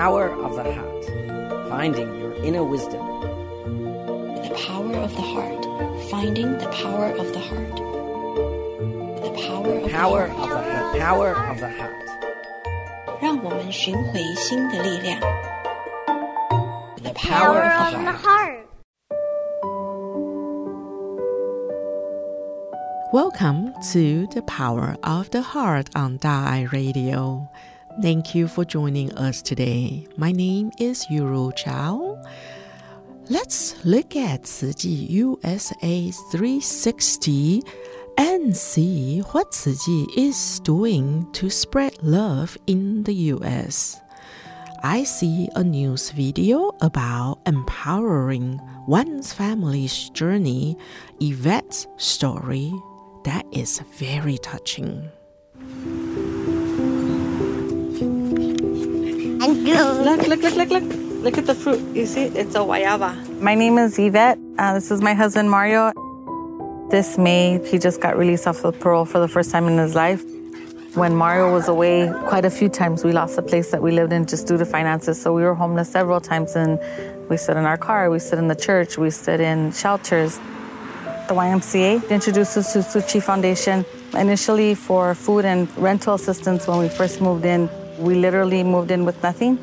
power of the heart, finding your inner wisdom. The power of the heart, finding the power of the heart. The power of power the heart. Of the, the power of the heart. 让我们寻回心的力量。The power of the heart. Welcome to the Power of the Heart on Da Ai Radio. Thank you for joining us today. My name is Yuru Chow. Let's look at Tzu Chi USA 360 and see what Tzu Chi is doing to spread love in the US. I see a news video about empowering one's family's journey, Yvette's story, that is very touching. Look, look, look, look, look. Look at the fruit. You see, it's a guayaba. My name is Yvette. Uh, this is my husband, Mario. This May, he just got released off of parole for the first time in his life. When Mario was away, quite a few times we lost the place that we lived in just due to finances. So we were homeless several times, and we stood in our car, we stood in the church, we stood in shelters. The YMCA introduced us to Tzu Chi Foundation initially for food and rental assistance when we first moved in. We literally moved in with nothing.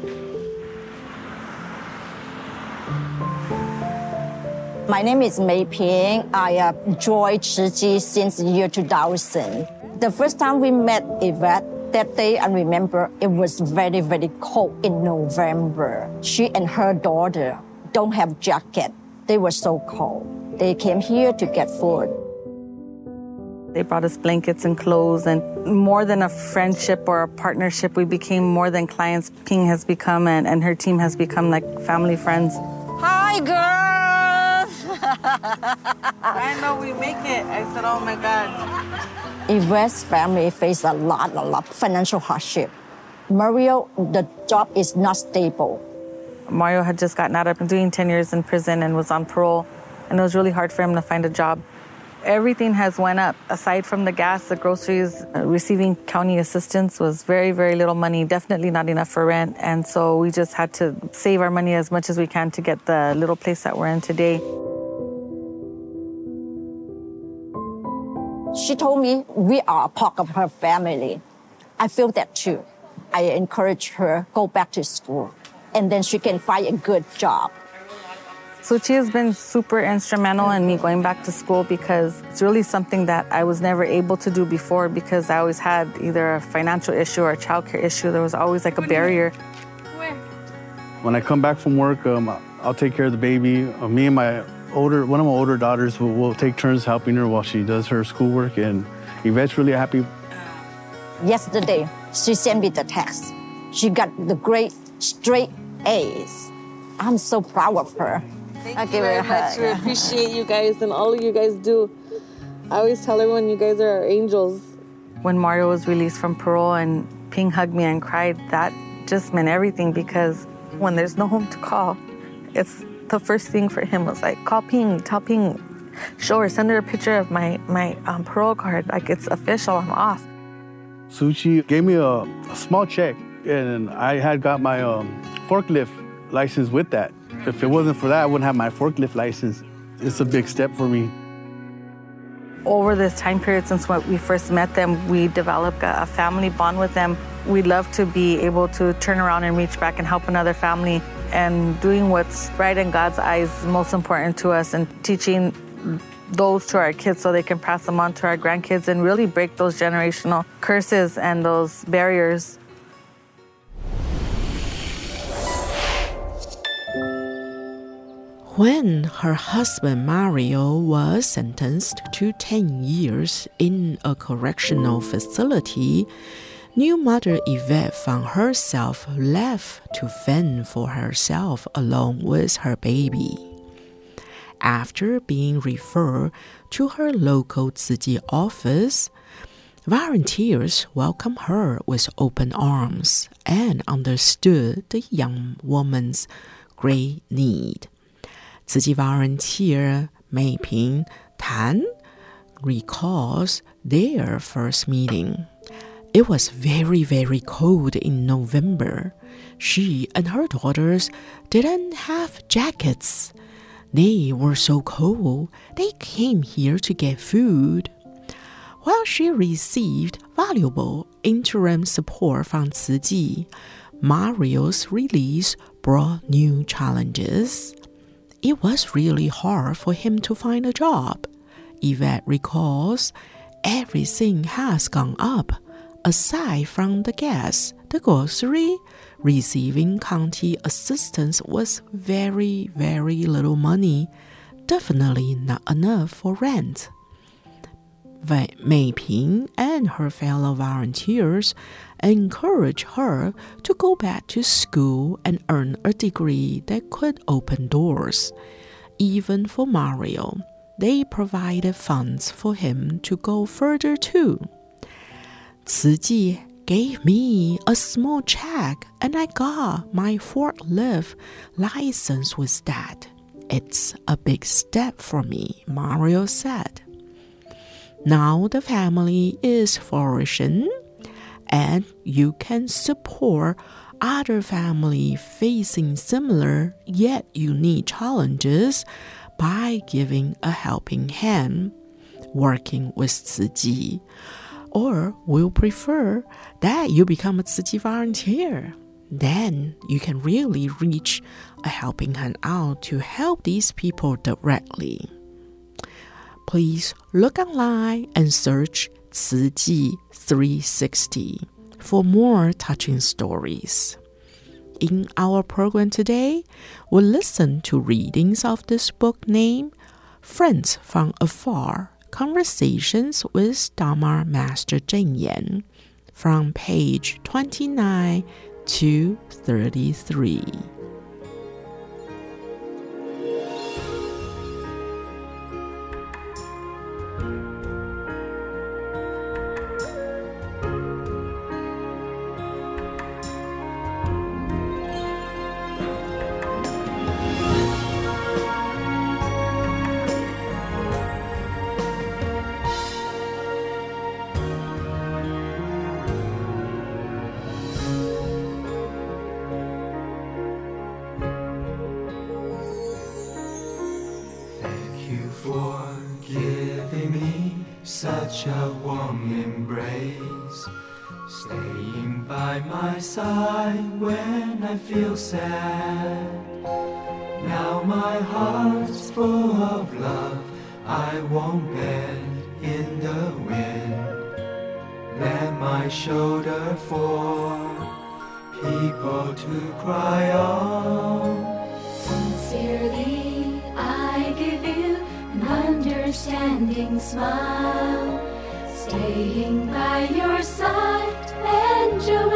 My name is Mei Ping. I uh, joined Tzu Chi since the year 2000. The first time we met Yvette, that day I remember it was very, very cold in November. She and her daughter don't have jacket. They were so cold. They came here to get food. They brought us blankets and clothes, and more than a friendship or a partnership, we became more than clients. Ping has become, and, and her team has become like family friends. Hi, girls! I know we make it. I said, oh my God. Yvette's family faced a lot, a lot of financial hardship. Mario, the job is not stable. Mario had just gotten out of doing 10 years in prison and was on parole, and it was really hard for him to find a job. Everything has went up. Aside from the gas, the groceries, uh, receiving county assistance was very, very little money, definitely not enough for rent. And so we just had to save our money as much as we can to get the little place that we're in today. She told me we are a part of her family. I feel that too. I encourage her go back to school and then she can find a good job. Tzu Chi has been super instrumental in me going back to school because it's really something that I was never able to do before because I always had either a financial issue or a childcare issue. There was always like a barrier. When I come back from work, um, I'll take care of the baby. Uh, me and my older, one of my older daughters will, will take turns helping her while she does her schoolwork. And Yvette's really happy. Yesterday, she sent me the text. She got the great straight A's. I'm so proud of her. Thank I you give very a much. hug. We appreciate you guys and all you guys do. I always tell everyone you guys are our angels. When Mario was released from parole and Ping hugged me and cried, that just meant everything because when there's no home to call, it's the first thing for him was like, call Ping, tell Ping, show her, send her a picture of my, my um, parole card. Like it's official, I'm off. Tzu Chi gave me a, a small check, and I had got my um, forklift license with that. If it wasn't for that, I wouldn't have my forklift license. It's a big step for me. over this time period since when we first met them, we developed a, family bond with them. We love to be able to turn around and reach back and help another family. And doing what's right in God's eyes is most important to us and teaching those to our kids so they can pass them on to our grandkids and really break those generational curses and those barriers. When her husband Mario was sentenced to 10 years in a correctional facility, new mother Yvette found herself left to fend for herself along with her baby. After being referred to her local Chi office, volunteers welcomed her with open arms and understood the young woman's great need. 自己 volunteer 每平谈 recalls their first meeting. It was very, very cold in November. She and her daughters didn't have jackets. They were so cold, they came here to get food. While she received valuable interim support from Tzu Chi, Mario's release brought new challenges. It was really hard for him to find a job. Yvette recalls everything has gone up, aside from the gas, the grocery. Receiving county assistance was very, very little money, definitely not enough for rent. Mei Ping and her fellow volunteers encouraged her to go back to school and earn a degree that could open doors. Even for Mario, they provided funds for him to go further too. Tzu Chi gave me a small check and I got my forklift license with that. It's a big step for me, Mario said. Now the family is flourishing and you can support other family facing similar yet unique challenges by giving a helping hand, working with Tzu Chi. Or we'll prefer that you become a Tzu Chi volunteer. Then you can really reach a helping hand out to help these people directly please look online and search Tzu Chi 360 for more touching stories. In our program today, we'll listen to readings of this book named Friends from Afar Conversations with Dharma Master Cheng Yen from page 29 to 33. Such a warm embrace. Staying by my side when I feel sad. Now my heart's full of love, I won't bend in the wind. Let my shoulder for people to cry on. Sincerely, understanding smile, staying by your side and your.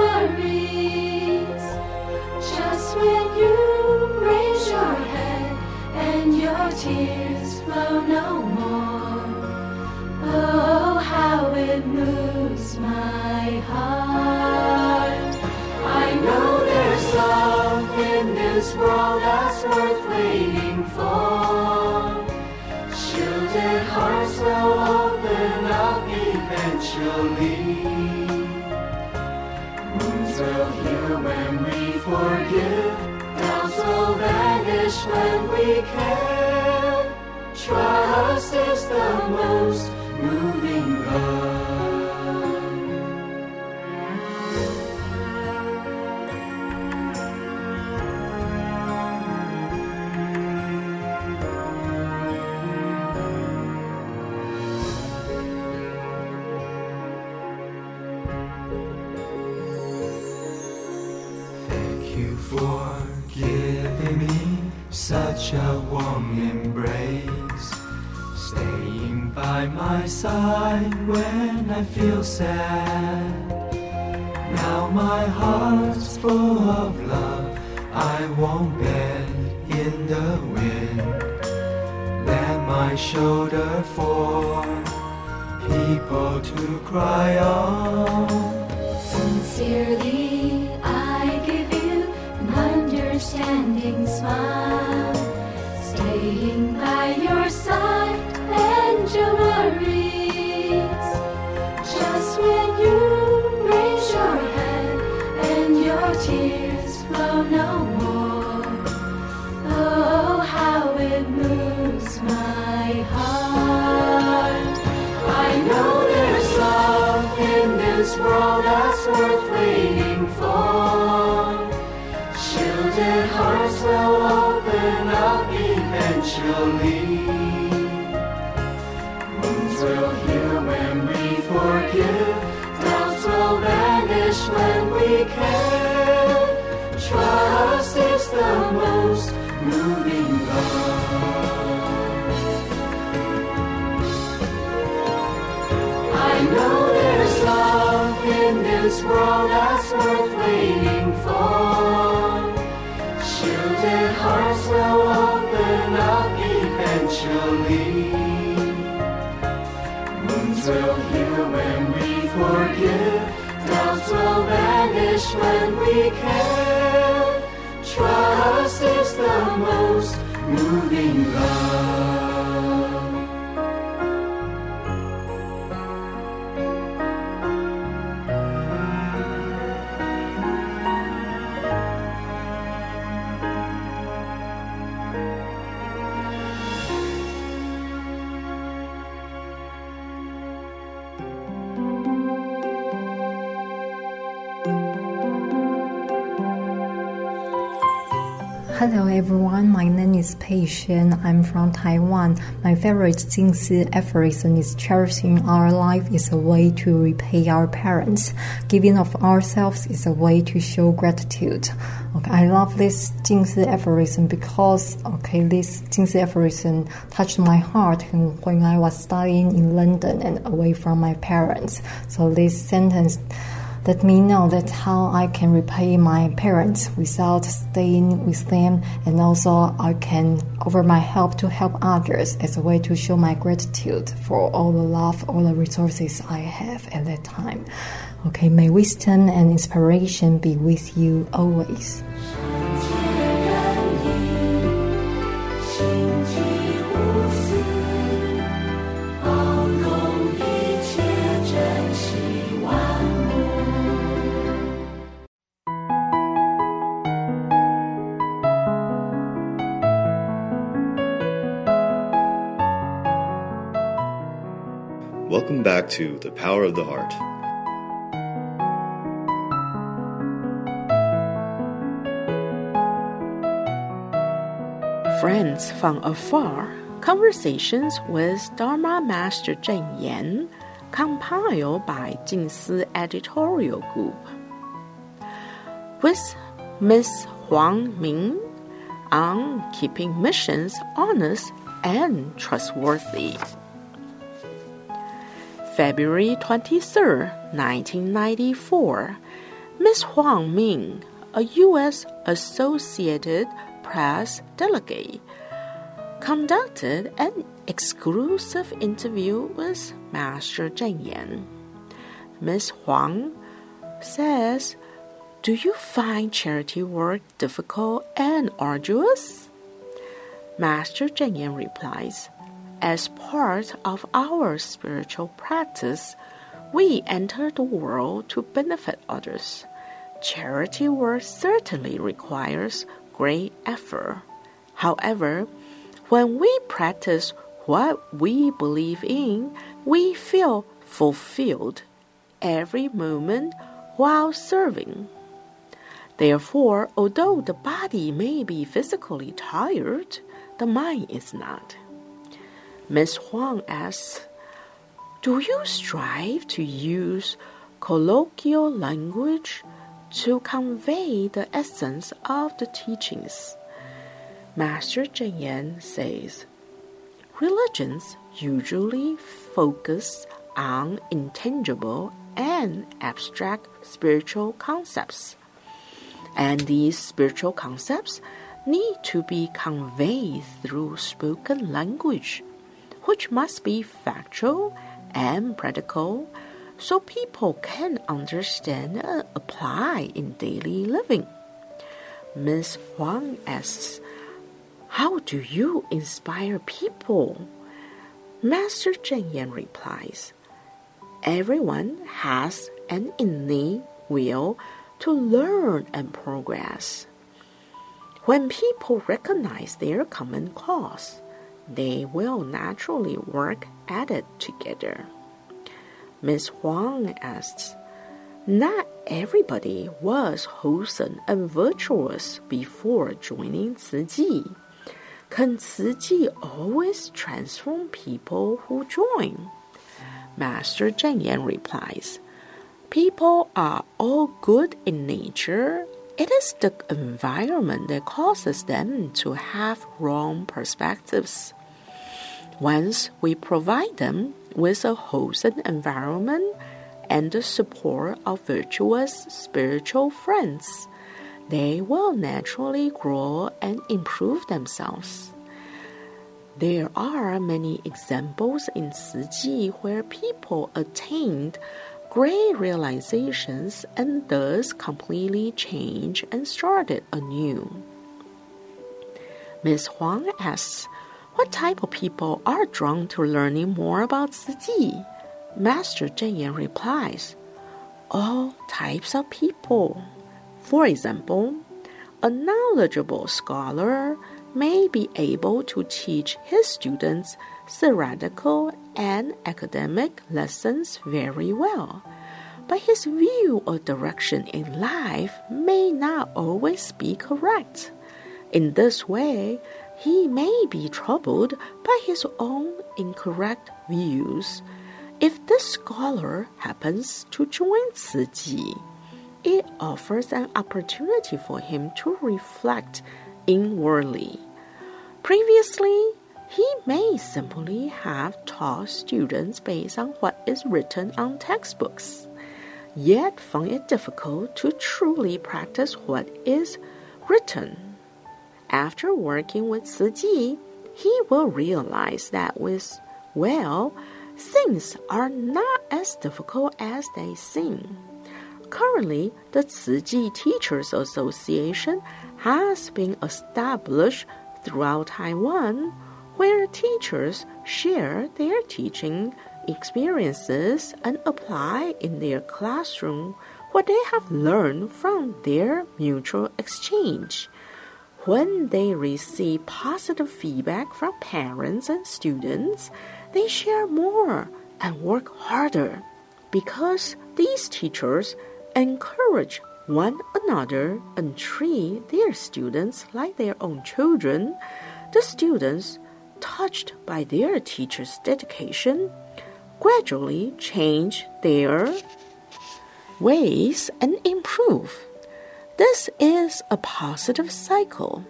Just when you raise your head and your tears flow no more, oh, how it moves my heart. I know there's love in this world that's worth waiting for. Eventually. Wounds will heal when we forgive. Doubts will vanish when we care. Trust is the most moving love. You for giving me such a warm embrace. Staying by my side when I feel sad. Now my heart's full of love, I won't bend in the wind. Let my shoulder for people to cry on. Sincerely, world that's worth waiting for. Shielded hearts will open up eventually. Wounds will heal when we forgive. Doubts will vanish when we care. Trust is the most moving love. Is Pei. I'm from Taiwan. My favorite Jingsi aphorism is cherishing our life is a way to repay our parents. Giving of ourselves is a way to show gratitude. Okay, I love this Jingsi aphorism because okay, this Jingsi aphorism touched my heart when I was studying in London and away from my parents. So this sentence let me know that how I can repay my parents without staying with them, and also I can offer my help to help others as a way to show my gratitude for all the love, all the resources I have at that time. Okay, may wisdom and inspiration be with you always. Welcome back to The Power of the Heart. Friends from afar, conversations with Dharma Master Cheng Yen, compiled by Jingsi Editorial Group. With Miss Huang Ming on keeping missions honest and trustworthy. February 23, 1994, Miss Huang Ming, a U.S. Associated Press delegate, conducted an exclusive interview with Master Cheng Yen. Miss Huang says, Do you find charity work difficult and arduous? Master Cheng Yen replies, As part of our spiritual practice, we enter the world to benefit others. Charity work certainly requires great effort. However, when we practice what we believe in, we feel fulfilled every moment while serving. Therefore, although the body may be physically tired, the mind is not. Miss Huang asks, Do you strive to use colloquial language to convey the essence of the teachings? Master Cheng Yen says, Religions usually focus on intangible and abstract spiritual concepts. And these spiritual concepts need to be conveyed through spoken language, which must be factual and practical so people can understand and apply in daily living. Ms. Huang asks, How do you inspire people? Master Cheng Yen replies, Everyone has an innate will to learn and progress. When people recognize their common cause, they will naturally work at it together. Miss Huang asks, Not everybody was wholesome and virtuous before joining Tzu Chi. Can Chi always transform people who join? Master Cheng Yen replies, People are all good in nature. It is the environment that causes them to have wrong perspectives. Once we provide them with a wholesome environment and the support of virtuous spiritual friends, they will naturally grow and improve themselves. There are many examples in Chi where people attained great realizations and thus completely changed and started anew. Ms. Huang asks, What type of people are drawn to learning more about Chi? Master Cheng Yen replies, All types of people. For example, a knowledgeable scholar may be able to teach his students theoretical and academic lessons very well, but his view or direction in life may not always be correct. In this way, he may be troubled by his own incorrect views. If this scholar happens to join Chi, it offers an opportunity for him to reflect inwardly. Previously, he may simply have taught students based on what is written on textbooks, yet found it difficult to truly practice what is written. After working with Chi, he will realize that with well, things are not as difficult as they seem. Currently, the Chi Teachers Association has been established throughout Taiwan, where teachers share their teaching experiences and apply in their classroom what they have learned from their mutual exchange. When they receive positive feedback from parents and students, they share more and work harder because these teachers encourage one another and treat their students like their own children, the students, touched by their teacher's dedication, gradually change their ways and improve. This is a positive cycle.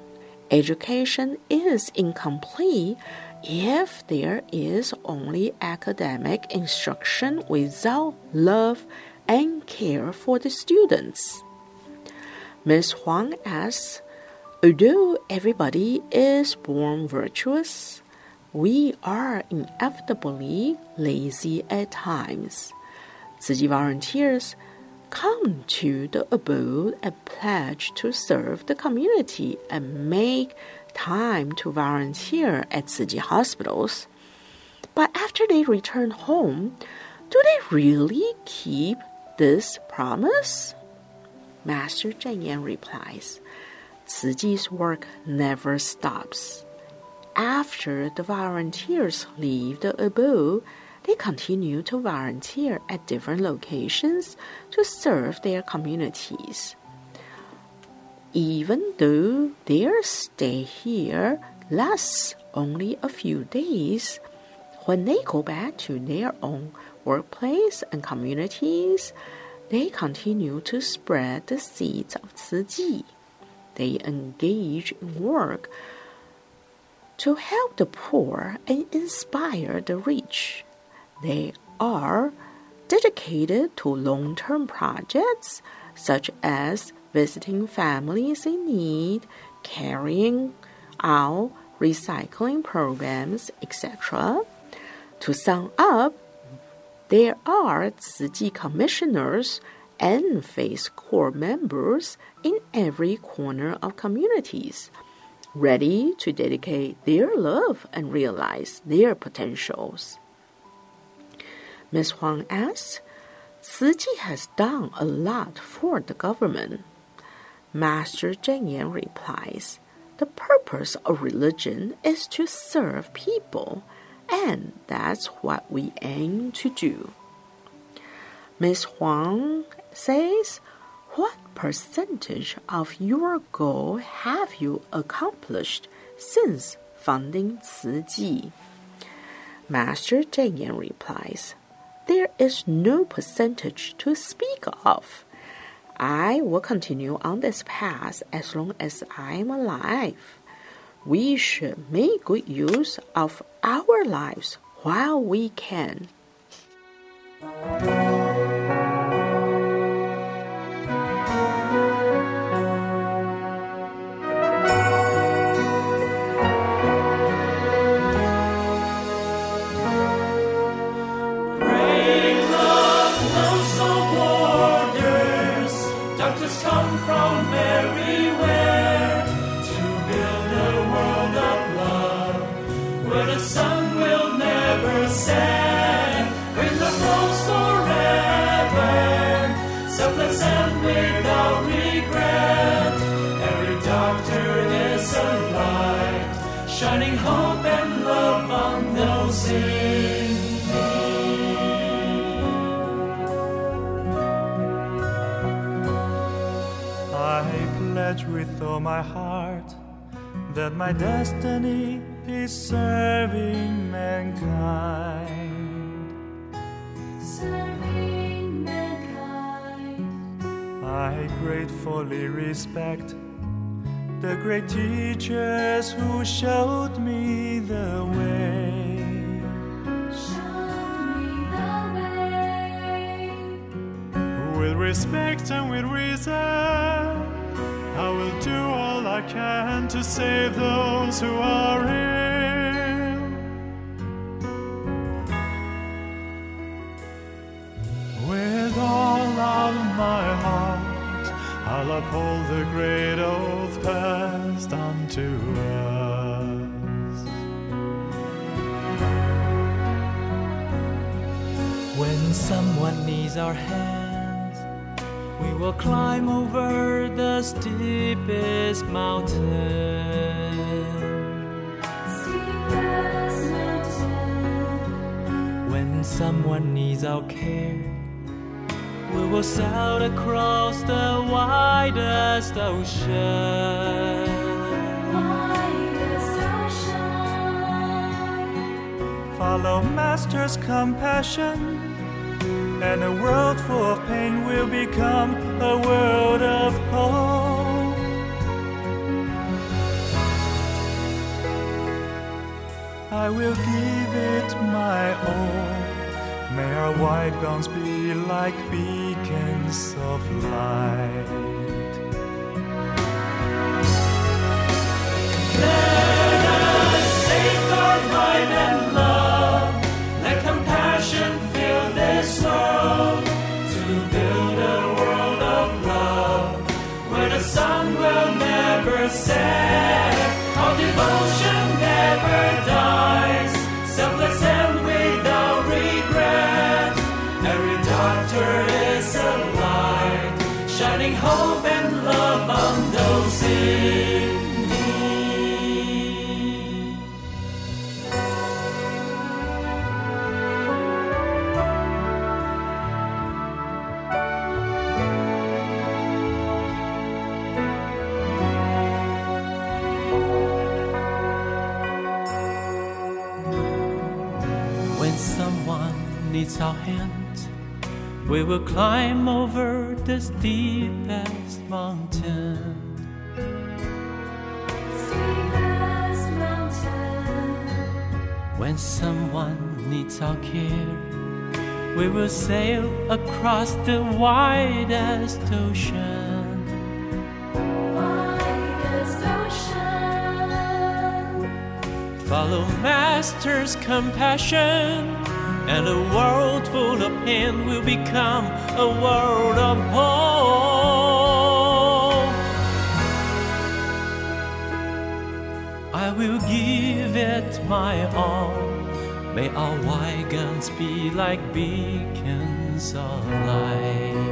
Education is incomplete if there is only academic instruction without love and care for the students. Ms. Huang asks, Although everybody is born virtuous, we are inevitably lazy at times. Chi volunteers come to the abode and pledge to serve the community and make time to volunteer at Chi hospitals. But after they return home, do they really keep this promise? Master Cheng Yen replies, Chi's work never stops. After the volunteers leave the abode, they continue to volunteer at different locations to serve their communities. Even though their stay here lasts only a few days, when they go back to their own workplace and communities, they continue to spread the seeds of Chi. They engage in work to help the poor and inspire the rich. They are dedicated to long term projects such as visiting families in need, carrying out recycling programs, etc. To sum up, there are Chi commissioners and Faith Corps members in every corner of communities, ready to dedicate their love and realize their potentials. Ms. Huang asks, Tzu Chi has done a lot for the government. Master Cheng Yen replies, The purpose of religion is to serve people, and that's what we aim to do. Ms. Huang says, What percentage of your goal have you accomplished since founding Tzu Chi? Master Cheng Yen replies, there is no percentage to speak of. I will continue on this path as long as I am alive. We should make good use of our lives while we can. All my heart that my destiny is serving mankind. Serving mankind. I gratefully respect the great teachers who showed me the way. Showed me the way. With respect and with reason, I can to save those who are ill. With all of my heart, I'll uphold the great oath passed on to us. When someone needs our hands, we will climb over the steepest mountain. Steepest mountain. When someone needs our care, we will sail across the widest ocean. Widest ocean. Follow Master's compassion, and a world full of pain will become a world of hope. I will give it my all. May our white gowns be like beacons of light. Let us Safeguard life and Our devotion never dies. Selfless and without regret. Every doctor is a light, shining hope and love on those in we will climb over the steepest mountain. Steepest mountain. When someone needs our care, we will sail across the widest ocean. Widest ocean. Follow Master's compassion, and a world full of pain will become a world of hope. I will give it my all. May our wagons be like beacons of light.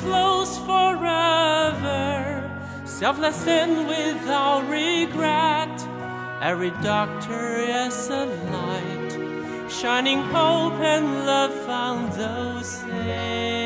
Flows forever, selfless and without regret. Every doctor is a light, shining hope and love on those in